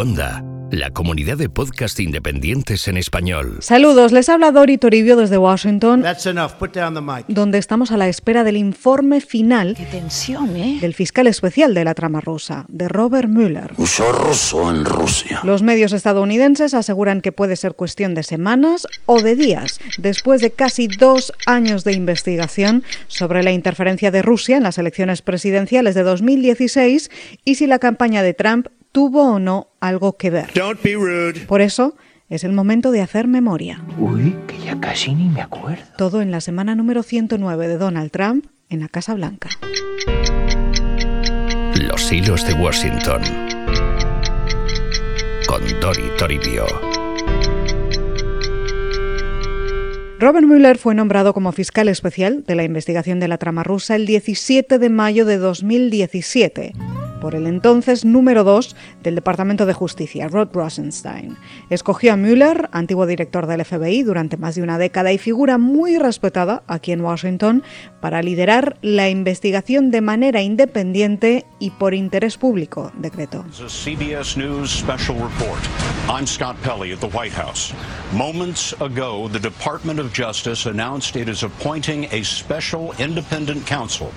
Onda la comunidad de podcast independientes en español. Saludos, les habla Dori Toribio desde Washington, donde estamos a la espera del informe final ¿eh? del fiscal especial de la trama rusa, de Robert Mueller. ruso en Rusia. Los medios estadounidenses aseguran que puede ser cuestión de semanas o de días, después de casi dos años de investigación sobre la interferencia de Rusia en las elecciones presidenciales de 2016 y si la campaña de Trump tuvo o no algo que ver. Por eso es el momento de hacer memoria. Uy, que ya casi ni me acuerdo. Todo en la semana número 109 de Donald Trump en la Casa Blanca. Los hilos de Washington. Con Dori Toribio. Robert Mueller fue nombrado como fiscal especial de la investigación de la trama rusa el 17 de mayo de 2017 por el entonces número 2 del Departamento de Justicia, Rod Rosenstein. Escogió a Mueller, antiguo director del FBI durante más de una década y figura muy respetada aquí en Washington, para liderar la investigación de manera independiente y por interés público, decretó. I'm Scott Pelley at the White House. Moments ago, the Department of Justice announced it is appointing a special independent counsel.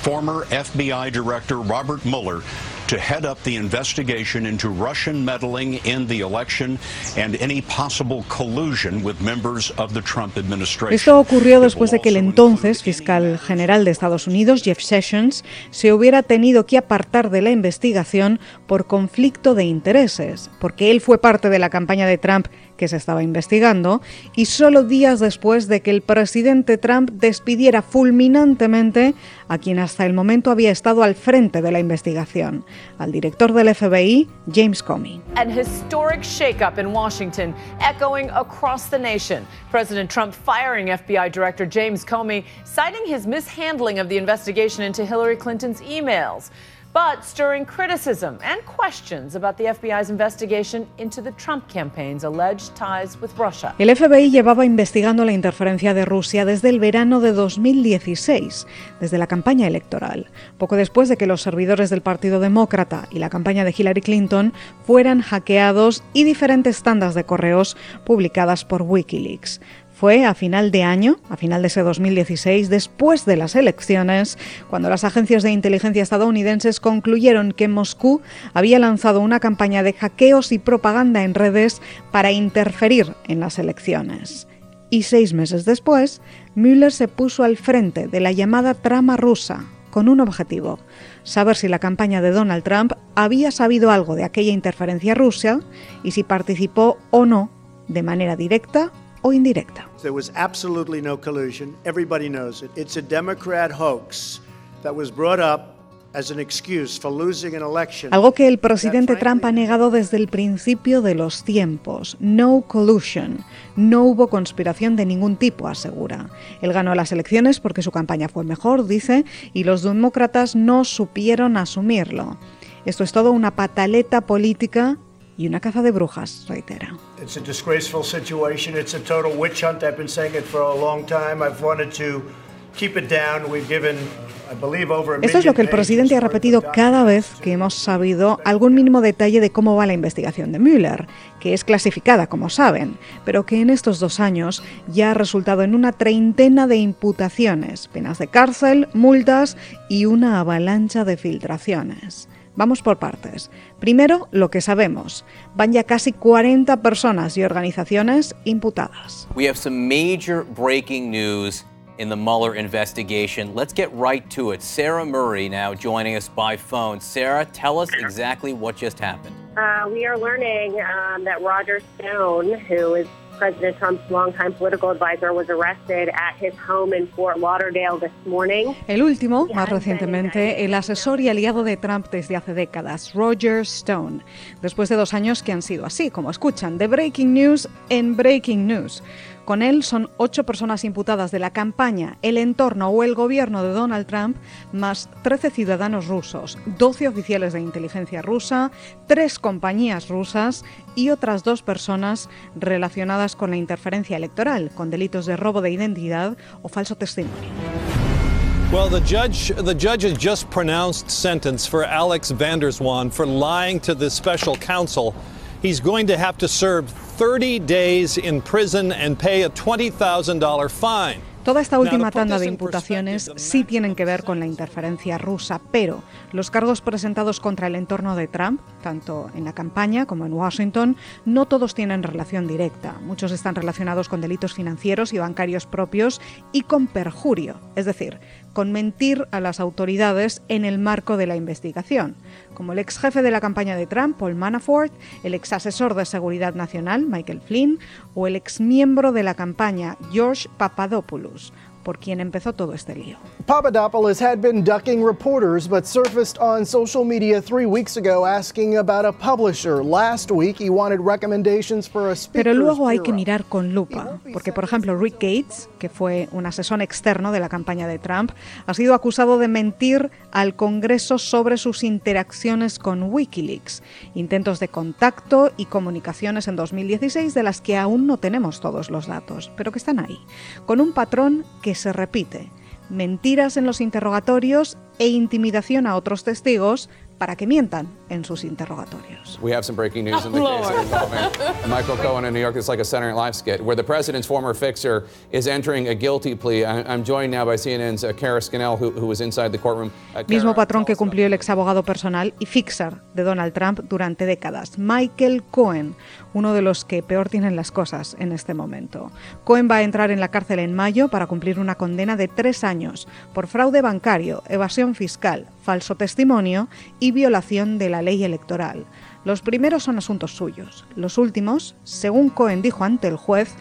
Former FBI Director Robert Mueller to head up the investigation into Russian meddling in the election and any possible collusion with members of the Trump administration. Esto ocurrió después de que el entonces fiscal general de Estados Unidos, Jeff Sessions, se hubiera tenido que apartar de la investigación por conflicto de intereses, porque él fue parte de la campaña de Trump que se estaba investigando, y solo días después de que el presidente Trump despidiera fulminantemente a quien hasta el momento había estado al frente de la investigación, al director del FBI, James Comey. An historic shakeup in Washington, echoing across the nation. President Trump firing FBI Director James Comey, citing his mishandling of the investigation into Hillary Clinton's emails. But stirring criticism and questions about the FBI's investigation into the Trump campaign's alleged ties with Russia. El FBI llevaba investigando la interferencia de Rusia desde el verano de 2016, desde la campaña electoral, poco después de que los servidores del Partido Demócrata y la campaña de Hillary Clinton fueran hackeados y diferentes tandas de correos publicadas por Wikileaks. Fue a final de año, a final de ese 2016, después de las elecciones, cuando las agencias de inteligencia estadounidenses concluyeron que Moscú había lanzado una campaña de hackeos y propaganda en redes para interferir en las elecciones. Y seis meses después, Müller se puso al frente de la llamada trama rusa, con un objetivo, saber si la campaña de Donald Trump había sabido algo de aquella interferencia rusa y si participó o no, de manera directa o indirecta. There was absolutely no collusion. Everybody knows it. It's a Democrat hoax that was brought up as an excuse for losing an election. Algo que el presidente Trump ha negado desde el principio de los tiempos. No collusion. No hubo conspiración de ningún tipo, asegura. Él ganó las elecciones porque su campaña fue mejor, dice, y los demócratas no supieron asumirlo. Esto es todo una pataleta política y una caza de brujas, reitera. It's a disgraceful situation. It's a total witch hunt. I've been saying it for a long time. I've wanted to keep it down. We've given esto es lo que el presidente ha repetido cada vez que hemos sabido algún mínimo detalle de cómo va la investigación de Mueller, que es clasificada, como saben, pero que en estos dos años ya ha resultado en una treintena de imputaciones, penas de cárcel, multas y una avalancha de filtraciones. Vamos por partes. Primero, lo que sabemos. Van ya casi 40 personas y organizaciones imputadas. We have some major breaking news in the Mueller investigation. Let's get right to it. Sarah Murray now joining us by phone. Sarah, tell us exactly what just happened. Uh, we are learning um, that Roger Stone, who is President Trump's longtime political advisor was arrested at his home in Fort Lauderdale this morning. El último, más recientemente, el asesor y aliado de Trump desde hace décadas, Roger Stone. Después de dos años que han sido así, como escuchan, de Breaking News en Breaking News. Con él son ocho personas imputadas de la campaña, el entorno o el gobierno de Donald Trump, más 13 ciudadanos rusos, 12 oficiales de inteligencia rusa, tres compañías rusas y otras dos personas relacionadas con la interferencia electoral, con delitos de robo de identidad o falso testimonio. Well, the judge, the judge has just pronounced sentence for Alex Vanderswan for lying to the special counsel. He's going to have to serve 30 days in prison and pay a $20,000 fine. Toda esta última tanda de imputaciones sí tienen que ver con la interferencia rusa, pero los cargos presentados contra el entorno de Trump, tanto en la campaña como en Washington, no todos tienen relación directa. Muchos están relacionados con delitos financieros y bancarios propios y con perjurio, es decir, con mentir a las autoridades en el marco de la investigación, como el ex jefe de la campaña de Trump, Paul Manafort, el ex asesor de seguridad nacional, Michael Flynn, o el ex miembro de la campaña, George Papadopoulos, News por quien empezó todo este lío. Papadopoulos had been ducking reporters, but surfaced on social media three weeks ago asking about a publisher. Last week he wanted recommendations for a Pero luego hay que mirar con lupa, porque por ejemplo Rick Gates, que fue un asesor externo de la campaña de Trump, ha sido acusado de mentir al Congreso sobre sus interacciones con WikiLeaks, intentos de contacto y comunicaciones en 2016 de las que aún no tenemos todos los datos, pero que están ahí, con un patrón que se repite. Mentiras en los interrogatorios e intimidación a otros testigos para que mientan en sus interrogatorios. We have some breaking news in the case involving Michael Cohen in New York. It's like a Saturday Night Live skit where the president's former fixer is entering a guilty plea. I'm joined now by CNN's uh, Kara Scannell, who, who was inside the courtroom. Uh, Mismo patrón que cumplió el ex abogado personal y fixer de Donald Trump durante décadas, Michael Cohen, uno de los que peor tienen las cosas en este momento. Cohen va a entrar en la cárcel en mayo para cumplir una condena de tres años por fraude bancario, evasión fiscal, falso testimonio y violación de la ley electoral. Los primeros son asuntos suyos, los últimos, según Cohen dijo ante el juez,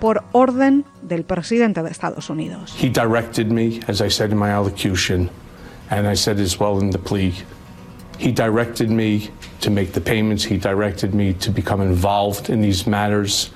por orden del presidente de Estados Unidos. He directed me, as I said in my allocution, and I said as well in the plea. He directed me to make the payments. He directed me to become involved in these matters.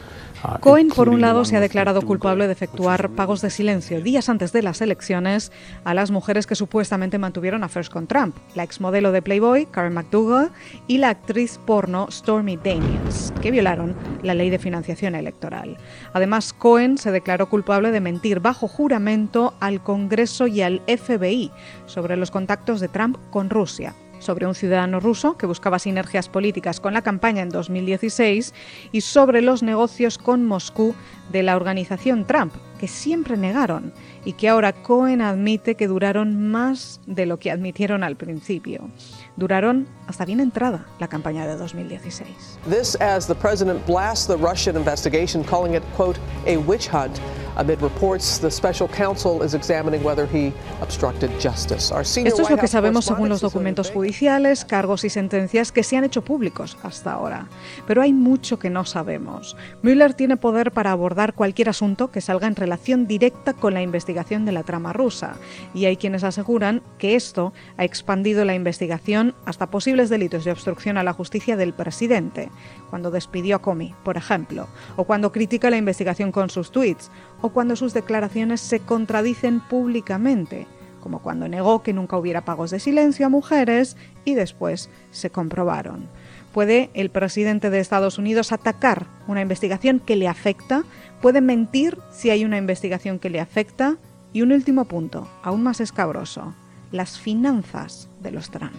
Cohen, por un lado, se ha declarado culpable de efectuar pagos de silencio días antes de las elecciones a las mujeres que supuestamente mantuvieron affairs con Trump, la exmodelo de Playboy, Karen McDougal, y la actriz porno Stormy Daniels, que violaron la ley de financiación electoral. Además, Cohen se declaró culpable de mentir bajo juramento al Congreso y al FBI sobre los contactos de Trump con Rusia sobre un ciudadano ruso que buscaba sinergias políticas con la campaña en 2016 y sobre los negocios con Moscú de la organización Trump, que siempre negaron y que ahora Cohen admite que duraron más de lo que admitieron al principio. Duraron hasta bien entrada la campaña de 2016. This as the president blasts the Russian investigation calling it quote a witch hunt. Amid reports, the special counsel is examining whether he obstructed justice. Our senior Esto es lo que sabemos según los documentos judiciales, cargos y sentencias que se han hecho públicos hasta ahora. Pero hay mucho que no sabemos. Mueller tiene poder para abordar cualquier asunto que salga en relación directa con la investigación de la trama rusa. Y hay quienes aseguran que esto ha expandido la investigación hasta posibles delitos de obstrucción a la justicia del presidente, cuando despidió a Comey, por ejemplo, o cuando critica la investigación con sus tweets, o cuando sus declaraciones se contradicen públicamente, como cuando negó que nunca hubiera pagos de silencio a mujeres y después se comprobaron. ¿Puede el presidente de Estados Unidos atacar una investigación que le afecta? ¿Puede mentir si hay una investigación que le afecta? Y un último punto, aún más escabroso, las finanzas de los Trump.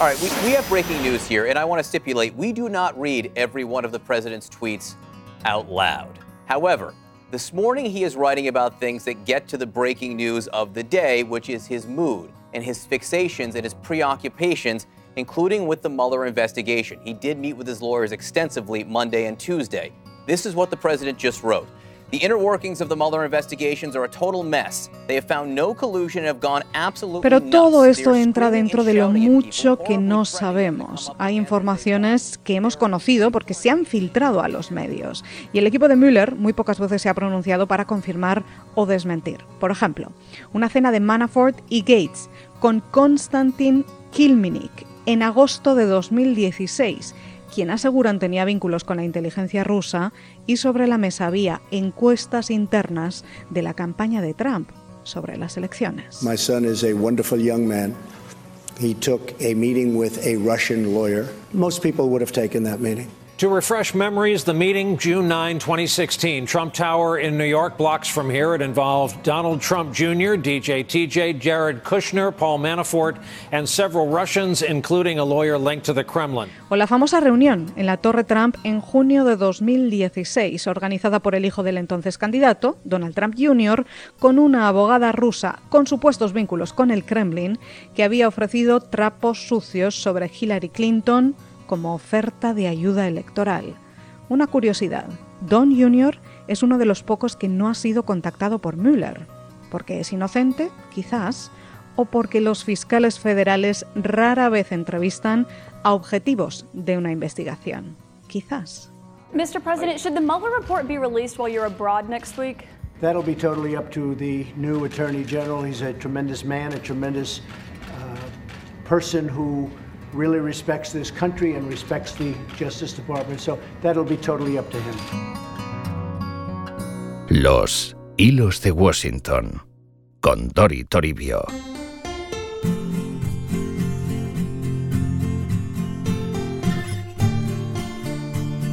All right, we, we have breaking news here, and I want to stipulate we do not read every one of the president's tweets out loud. However, this morning he is writing about things that get to the breaking news of the day, which is his mood and his fixations and his preoccupations, including with the Mueller investigation. He did meet with his lawyers extensively Monday and Tuesday. This is what the president just wrote. The inner workings of the Mueller investigations are a total mess. They have found no collusion and have gone absolutely Pero todo esto entra dentro de lo mucho que no sabemos. Hay informaciones que hemos conocido porque se han filtrado a los medios. Y el equipo de Mueller muy pocas veces se ha pronunciado para confirmar o desmentir. Por ejemplo, una cena de Manafort y Gates con Konstantin Kilminik en agosto de 2016 quien aseguran tenía vínculos con la inteligencia rusa, y sobre la mesa había encuestas internas de la campaña de Trump sobre las elecciones. My son is a wonderful young man. He took a meeting with a Russian lawyer. Most people would have taken that meeting. To refresh memories, the meeting, June 9, 2016, Trump Tower in New York, blocks from here. It involved Donald Trump Jr., DJ TJ, Jared Kushner, Paul Manafort, and several Russians, including a lawyer linked to the Kremlin. O la famosa reunión en la Torre Trump en junio de 2016, organizada por el hijo del entonces candidato, Donald Trump Jr., con una abogada rusa con supuestos vínculos con el Kremlin, que había ofrecido trapos sucios sobre Hillary Clinton, como oferta de ayuda electoral. Una curiosidad, Don Jr. es uno de los pocos que no ha sido contactado por Mueller, porque es inocente, quizás, o porque los fiscales federales rara vez entrevistan a objetivos de una investigación, quizás. Mr. President, should the Mueller report be released while you're abroad next week? That'll be totally up to the new Attorney General. He's a tremendous man, a tremendous uh, person who really respects this country and respects the Justice Department. So that'll be totally up to him. Los hilos de Washington con Dori Toribio.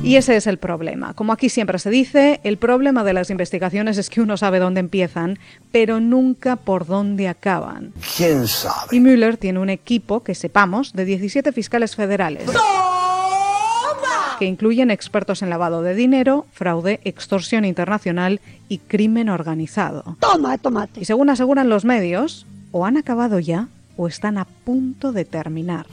Y ese es el problema. Como aquí siempre se dice, el problema de las investigaciones es que uno sabe dónde empiezan, pero nunca por dónde acaban. ¿Quién sabe? Y Mueller tiene un equipo, que sepamos, de 17 fiscales federales. que incluyen expertos en lavado de dinero, fraude, extorsión internacional y crimen organizado. Toma, tomate. Y según aseguran los medios, o han acabado ya o están a punto de terminar.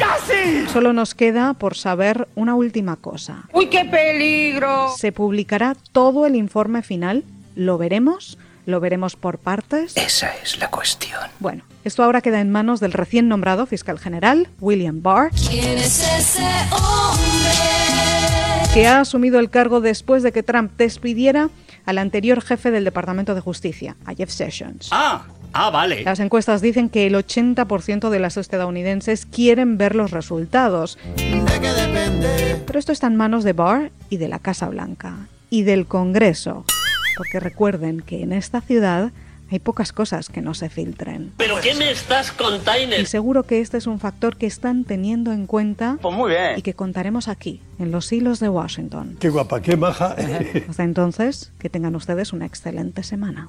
¡Casi! Solo nos queda por saber una última cosa. ¡Uy, qué peligro! ¿Se publicará todo el informe final? ¿Lo veremos? ¿Lo veremos por partes? Esa es la cuestión. Bueno, esto ahora queda en manos del recién nombrado fiscal general, William Barr, ¿Quién es ese hombre? que ha asumido el cargo después de que Trump despidiera al anterior jefe del Departamento de Justicia, a Jeff Sessions. Ah, ah, vale. Las encuestas dicen que el 80% de las estadounidenses quieren ver los resultados. Pero esto está en manos de Barr y de la Casa Blanca y del Congreso. Porque recuerden que en esta ciudad hay pocas cosas que no se filtren. ¿Pero qué me estás contando? Y seguro que este es un factor que están teniendo en cuenta Pues muy bien. y que contaremos aquí, en los hilos de Washington. Qué guapa, qué maja. Hasta entonces, que tengan ustedes una excelente semana.